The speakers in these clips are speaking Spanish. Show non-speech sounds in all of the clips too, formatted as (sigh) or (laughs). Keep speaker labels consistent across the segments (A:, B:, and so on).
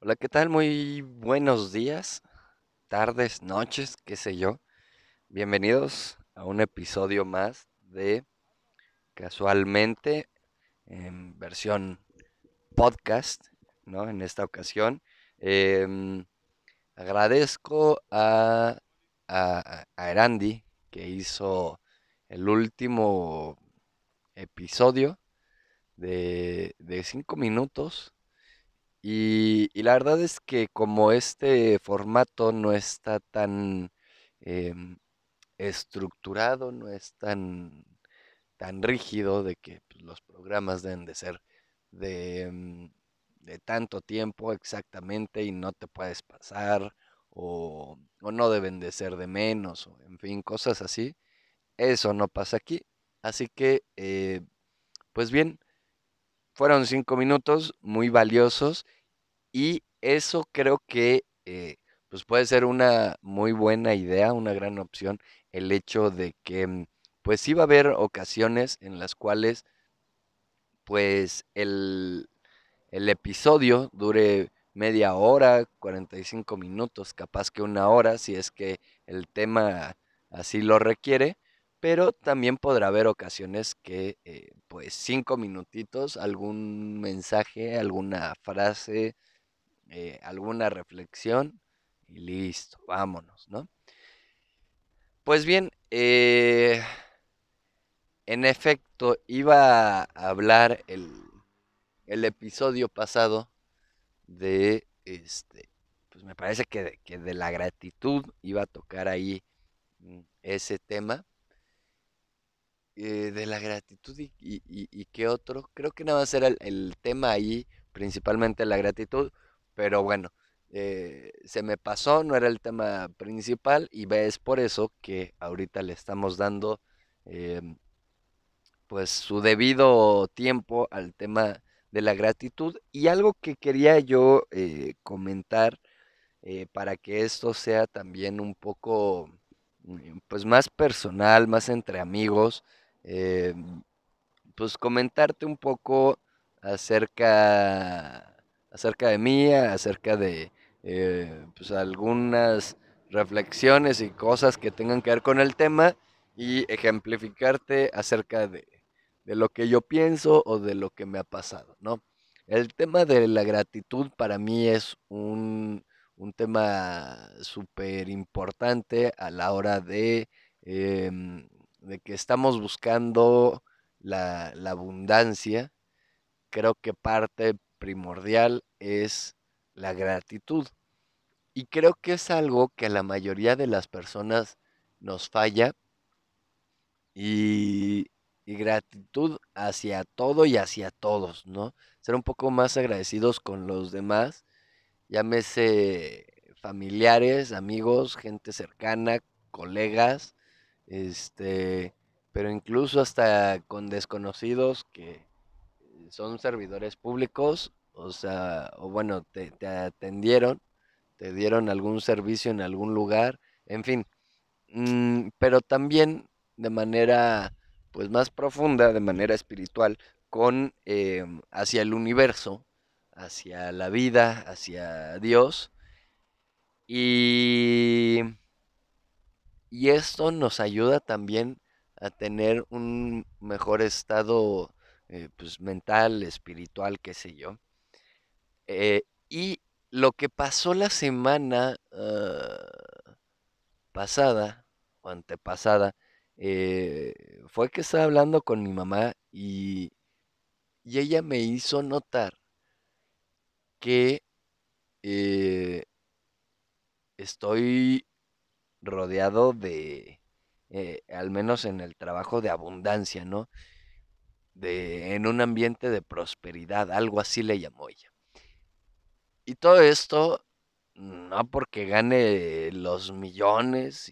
A: Hola, ¿qué tal? Muy buenos días, tardes, noches, qué sé yo. Bienvenidos a un episodio más de Casualmente en versión podcast, ¿no? En esta ocasión. Em, agradezco a, a, a Erandi que hizo el último episodio de, de cinco minutos y, la verdad es que como este formato no está tan em, estructurado, no es tan, tan rígido de que pues, los programas deben de ser de, em, de tanto tiempo exactamente y no te puedes pasar o, o no deben de ser de menos o en fin, cosas así. Eso no pasa aquí. Así que, eh, pues bien, fueron cinco minutos muy valiosos y eso creo que eh, pues puede ser una muy buena idea, una gran opción, el hecho de que mm, pues sí va a haber ocasiones en las cuales pues el, el episodio dure media hora, 45 minutos, capaz que una hora, si es que el tema así lo requiere, pero también podrá haber ocasiones que eh, pues cinco minutitos, algún mensaje, alguna frase, eh, alguna reflexión y listo, vámonos, ¿no? Pues bien, eh, en efecto, iba a hablar el, el episodio pasado de, este, pues me parece que de, que de la gratitud iba a tocar ahí mm, ese tema. Eh, de la gratitud y, y, y- qué otro. Creo que nada más era el, el tema ahí, principalmente la gratitud, pero bueno, eh, se me pasó, no era el tema principal y es por eso que ahorita le estamos dando em, pues su debido tiempo al tema de la gratitud y algo que quería yo eh, comentar eh, para que esto sea también un poco mm, pues más personal, más entre amigos, eh, pues comentarte un poco acerca, acerca de mí, acerca de eh, pues algunas reflexiones y cosas que tengan que ver con el tema y ejemplificarte acerca de, de lo que yo pienso o de lo que me ha pasado, ¿no? El tema de la gratitud para mí es un, un tema súper importante a la hora de, em, de que estamos buscando la, la abundancia, creo que parte primordial es la gratitud. Y creo que es algo que a la mayoría de las personas nos falla y, y gratitud hacia todo y hacia todos, ¿no? Ser un poco más agradecidos con los demás, llámese familiares, amigos, gente cercana, colegas, este, pero incluso hasta con desconocidos que son servidores públicos, o sea, o bueno, te, te atendieron, te dieron algún servicio en algún lugar, en fin, mm, pero también de manera pues más profunda, de manera espiritual, con em, hacia el universo, hacia la vida, hacia Dios, y, y esto nos ayuda también a tener un mejor estado eh, pues mental, espiritual, qué sé yo. Eh, y lo que pasó la semana ah, pasada o antepasada eh, fue que estaba hablando con mi mamá y, y ella me hizo notar que estoy rodeado de, eh, al menos en el trabajo, de abundancia, ¿no? De, en un ambiente de prosperidad, algo así le llamó ella. Y todo esto, no porque gane los millones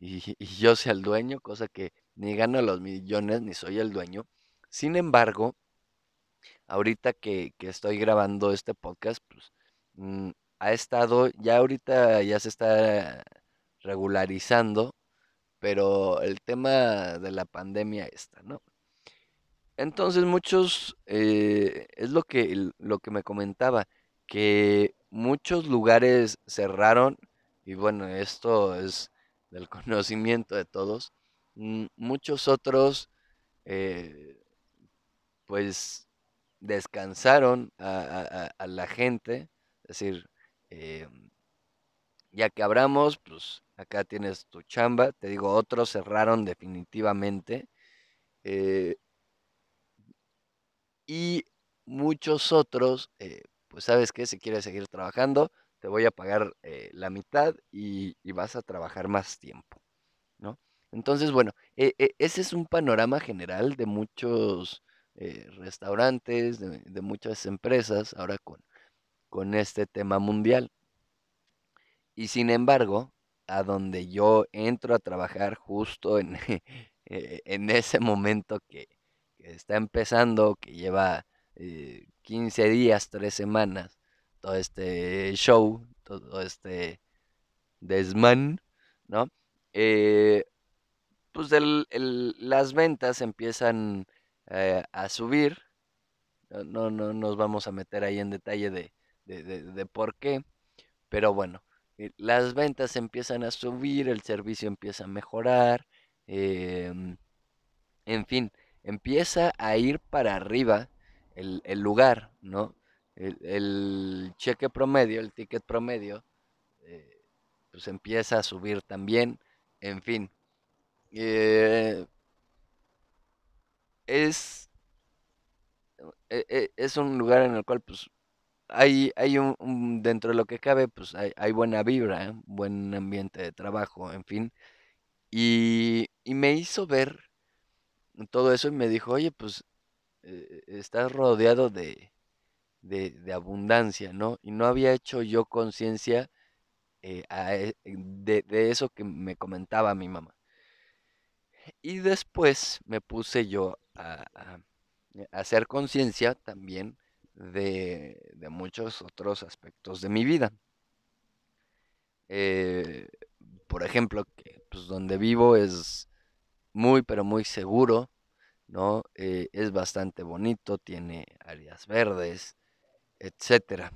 A: y, yo sea el dueño, cosa que ni gano los millones ni soy el dueño. Sin embargo, ahorita que, que estoy grabando este podcast, pues mm, ha estado, ya ahorita ya se está regularizando, pero el tema de la pandemia está, ¿no? Entonces muchos, eh, es lo que, lo que me comentaba, que muchos lugares cerraron, y bueno, esto es del (laughs) conocimiento de todos, mm, muchos otros eh, pues descansaron a, la gente, es decir, eh, ya que abramos, pues acá tienes tu chamba, te digo, otros cerraron definitivamente, eh, y muchos otros, eh, pues sabes que si quieres seguir trabajando, te voy a pagar la mitad y, vas a trabajar más tiempo, ¿no? Entonces, bueno, e, e, ese es un panorama general de muchos eh, restaurantes, de, muchas empresas, ahora con, con este tema mundial. Y sin embargo, a donde yo entro a trabajar justo en, (laughs) eh, en ese momento que, está empezando, que lleva 15 eh, días, 3 semanas, todo este show, todo este desman, ¿no? pues las ventas empiezan eh, a subir. No, no, nos vamos a meter ahí en detalle de, de, por qué. Pero bueno, eh, las ventas empiezan a subir, el servicio empieza a mejorar. Em, en fin, empieza a ir para arriba el, lugar, ¿no? El, cheque promedio, el ticket promedio, eh, pues empieza a subir también. En fin, es, e, e, es un lugar en el cual pues hay, hay un, dentro de lo que cabe, pues hay, buena vibra, ¿eh? buen ambiente de trabajo, en fin. Y, me hizo ver todo eso y me dijo, oye, pues eh, estás rodeado de, de, abundancia, ¿no? Y no había hecho yo conciencia eh, de, de, eso que me comentaba mi mamá. Y después me puse yo a, hacer conciencia también de, muchos otros aspectos de mi vida. Eh, por ejemplo, que pues, donde vivo es muy, pero muy seguro, ¿no? Eh, es bastante bonito, tiene áreas verdes, etcétera.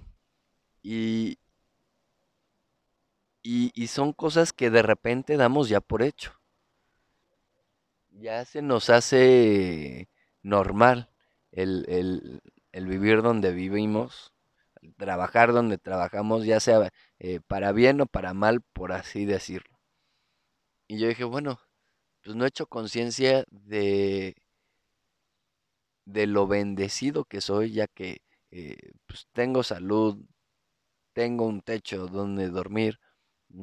A: Y, y son cosas que de repente damos ya por hecho ya se nos hace normal el, vivir donde vivimos, trabajar donde trabajamos, ya sea eh, para bien o para mal, por así decirlo. Y yo dije, bueno, pues no he hecho conciencia de, de lo bendecido que soy, ya que eh, pues tengo salud, tengo un techo donde dormir,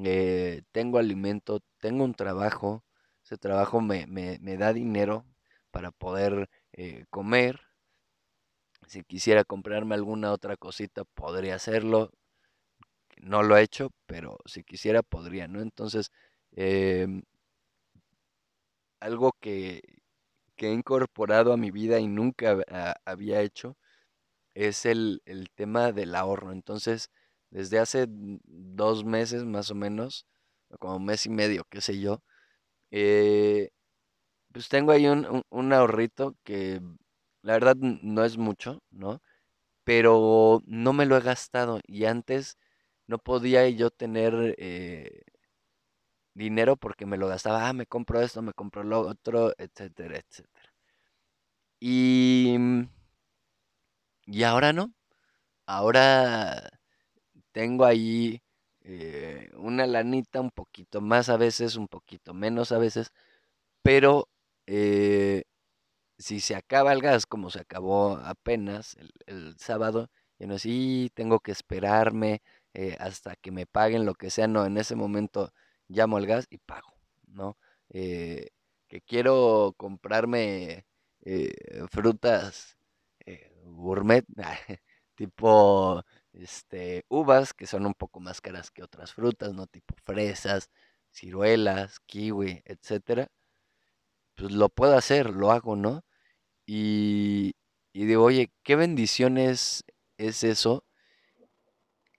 A: eh, tengo alimento, tengo un trabajo, ese trabajo me, da dinero para poder comer. Si quisiera comprarme alguna otra cosita, podría hacerlo. No lo he hecho, pero si quisiera, podría, ¿no? Entonces, em, algo que, he incorporado a mi vida y nunca había hecho es el, el, tema del ahorro. Entonces, desde hace dos meses más o menos, como un mes y medio, qué sé yo, eh, pues tengo ahí un, ahorrito que la verdad no es mucho, ¿no? Pero no me lo he gastado y antes no podía yo tener eh, dinero porque me lo gastaba, ah, me compro esto, me compro lo otro, etcétera, etcétera. Y, y ahora no, ahora tengo ahí eh, una lanita un poquito más a veces, un poquito menos a veces, pero eh, si se acaba el gas como se acabó apenas el, sábado, y no sí, tengo que esperarme eh, hasta que me paguen lo que sea, no, en ese momento llamo al gas y pago, ¿no? que quiero comprarme frutas gourmet, (laughs) tipo este, uvas que son un poco más caras que otras frutas, ¿no? Tipo fresas, ciruelas, kiwi, etcétera. Pues lo puedo hacer, lo hago, ¿no? Y, digo, oye, qué bendiciones es eso.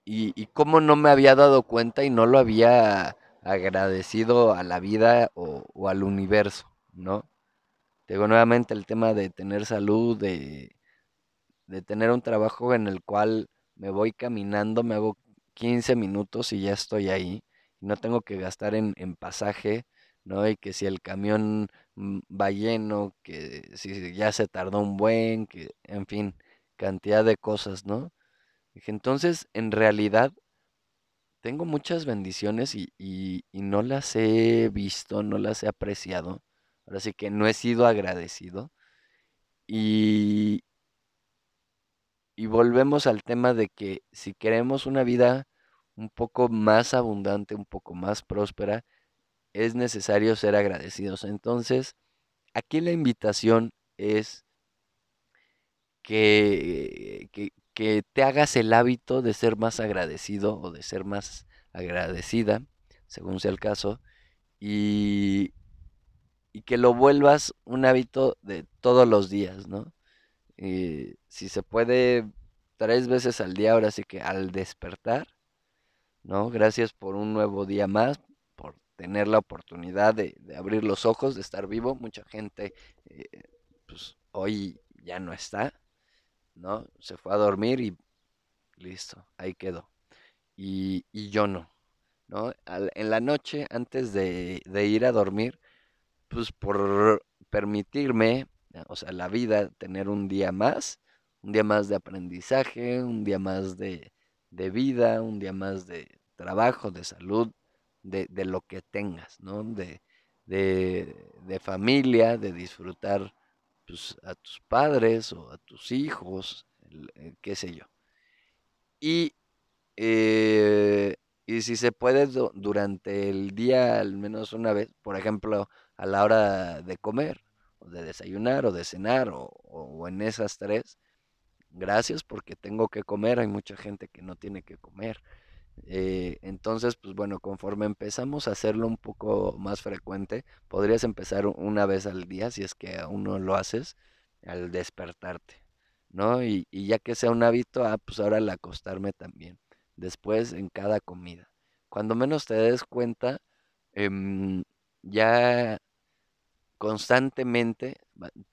A: Y, y cómo no me había dado cuenta y no lo había agradecido a la vida o, o al universo, ¿no? Digo nuevamente el tema de tener salud, de, de tener un trabajo en el cual me voy caminando, me hago 15 minutos y ya estoy ahí. No tengo que gastar en, en pasaje, ¿no? Y que si el camión mm, va lleno, que si ya se tardó un buen, que, en fin, cantidad de cosas, ¿no? Dije, entonces, en realidad, tengo muchas bendiciones y, y, y no las he visto, no las he apreciado. Ahora sí que no he sido agradecido. Y, y volvemos al tema de que si queremos una vida un poco más abundante, un poco más próspera, es necesario ser agradecidos. Entonces, aquí la invitación es que, que, te hagas el hábito de ser más agradecido o de ser más agradecida, según sea el caso, y, y que lo vuelvas un hábito de todos los días, ¿no? Y si se puede tres veces al día, ahora sí que al despertar, ¿no? Gracias por un nuevo día más, tener la oportunidad de, abrir los ojos, de estar vivo. Mucha gente, eh, pues hoy ya no está, ¿no? Se fue a dormir y listo, ahí quedó. Y, y yo no, ¿no? Al- en la noche, antes de, de ir a dormir, pues por permitirme, o sea, la vida, tener un día más, un día más de aprendizaje, un día más de, de vida, un día más de trabajo, de salud, de, de lo que tengas, ¿no? De, de, de familia, de disfrutar pues, a tus padres o a tus hijos, el qué sé yo. Y eh, y si se puede du- durante el día al menos una vez, por ejemplo, a la hora de comer, o de desayunar, o de cenar, o, o en esas tres, gracias porque tengo que comer, hay mucha gente que no tiene que comer. Eh, entonces, pues bueno, conforme empezamos a hacerlo un poco más frecuente, podrías empezar una vez al día, si es que aún no lo haces, al despertarte, ¿no? Y, ya que sea un hábito, ah, pues ahora al acostarme también, después en cada comida. Cuando menos te des cuenta, em, ya constantemente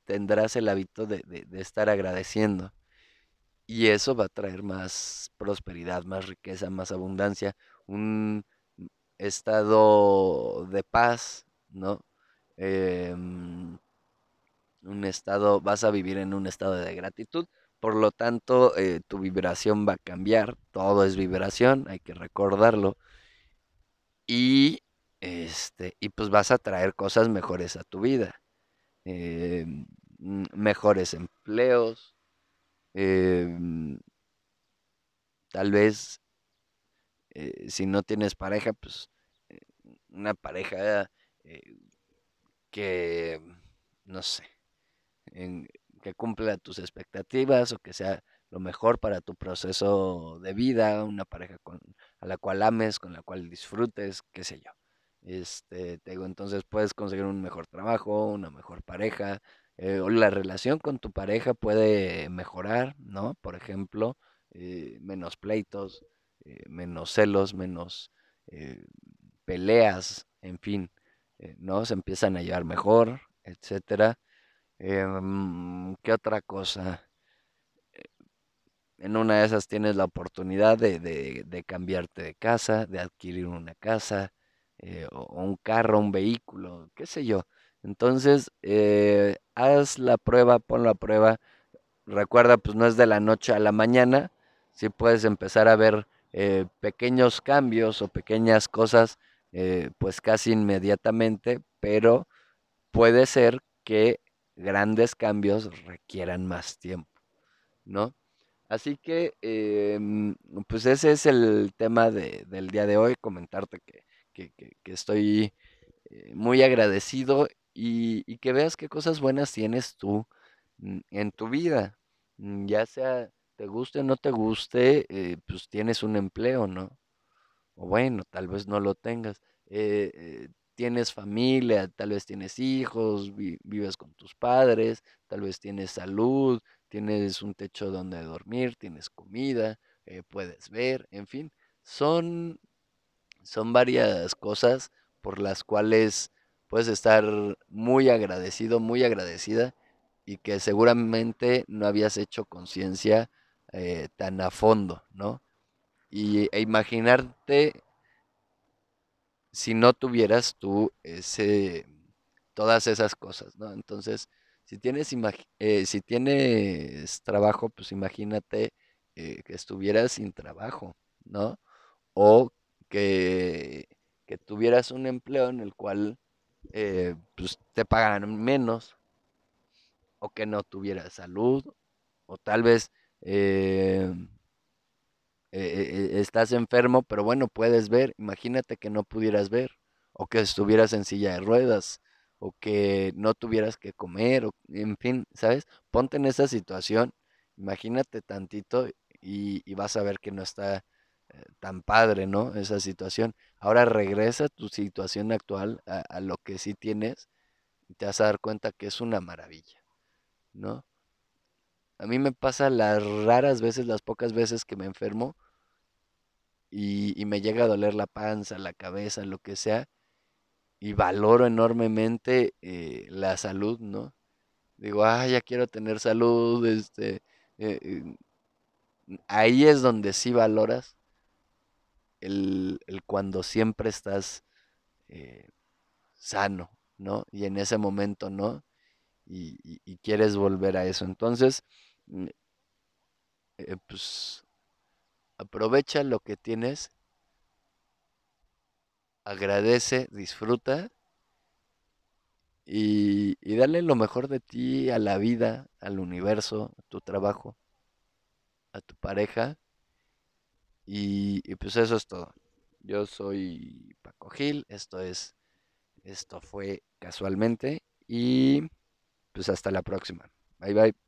A: tendrás el hábito de estar agradeciendo. Y eso va a traer más prosperidad, más riqueza, más abundancia, un estado de paz, ¿no? Em, un estado, vas a vivir en un estado de gratitud, por lo tanto, eh, tu vibración va a cambiar, todo es vibración, hay que recordarlo, y este, y pues vas a traer cosas mejores a tu vida, mm, mejores empleos, em, tal vez eh, si no tienes pareja, pues eh, una pareja eh, que, no sé, en- que cumpla tus expectativas o que sea lo mejor para tu proceso de vida, una pareja con, a la cual ames, con la cual disfrutes, qué sé yo. Este, te digo, entonces puedes conseguir un mejor trabajo, una mejor pareja, eh, o la relación con tu pareja puede mejorar, ¿no? Por ejemplo, eh, menos pleitos, eh, menos celos, menos peleas, en fin, ¿no? Se empiezan a llevar mejor, etcétera. Em, ¿qué otra cosa? En una de esas tienes la oportunidad de, de- de cambiarte de casa, de adquirir una casa, o un carro, un vehículo, qué sé yo. Entonces, eh, haz la prueba, pon la prueba. Recuerda, pues no es de la noche a la mañana. Sí puedes empezar a ver eh, pequeños cambios o pequeñas cosas, eh, pues casi inmediatamente, pero puede ser que grandes cambios requieran más tiempo, ¿no? Así que, em, pues ese es el tema de- del día de hoy, comentarte que, que- que- estoy muy agradecido y, y que veas qué cosas buenas tienes tú en tu vida, Mm, ya sea te guste o no te guste, eh, pues tienes un empleo, ¿no? O bueno, tal vez no lo tengas. eh, eh, tienes familia, tal vez tienes hijos, vi- vives con tus padres, tal vez tienes salud, tienes un techo donde dormir, tienes comida, puedes ver, en fin, son, son varias cosas por las cuales puedes estar muy agradecido, muy agradecida y que seguramente no habías hecho conciencia eh, tan a fondo, ¿no? Y e imaginarte si no tuvieras tú ese, todas esas cosas, ¿no? Entonces, si tienes, eh, si tienes trabajo, pues imagínate eh, que estuvieras sin trabajo, ¿no? O que, que tuvieras un empleo en el cual eh, pues te pagaran menos, o que no tuvieras salud, o tal vez estás enfermo, pero bueno, puedes ver, imagínate que no pudieras ver, o que estuvieras en silla de ruedas, o que no tuvieras que comer, o, en fin, ¿sabes? Ponte en esa situación, imagínate tantito y, vas a ver que no está eh, tan padre, ¿no? Esa situación. Ahora regresa tu situación actual, a, lo que sí tienes, y te vas a dar cuenta que es una maravilla, ¿no? A mí me pasa las raras veces, las pocas veces que me enfermo y, me llega a doler la panza, la cabeza, lo que sea, y valoro enormemente eh, la salud, ¿no? Digo, ah, ya quiero tener salud, este, eh, ahí es donde sí valoras el, el cuando siempre estás sano, ¿no? Y en ese momento, ¿no? Y, y, quieres volver a eso. Entonces, mm, pues, aprovecha lo que tienes agradece, disfruta y, dale lo mejor de ti a la vida, al universo, a tu trabajo, a tu pareja. Y, pues eso es todo. Yo soy Paco Gil, esto es, esto fue casualmente y pues hasta la próxima. Bye bye.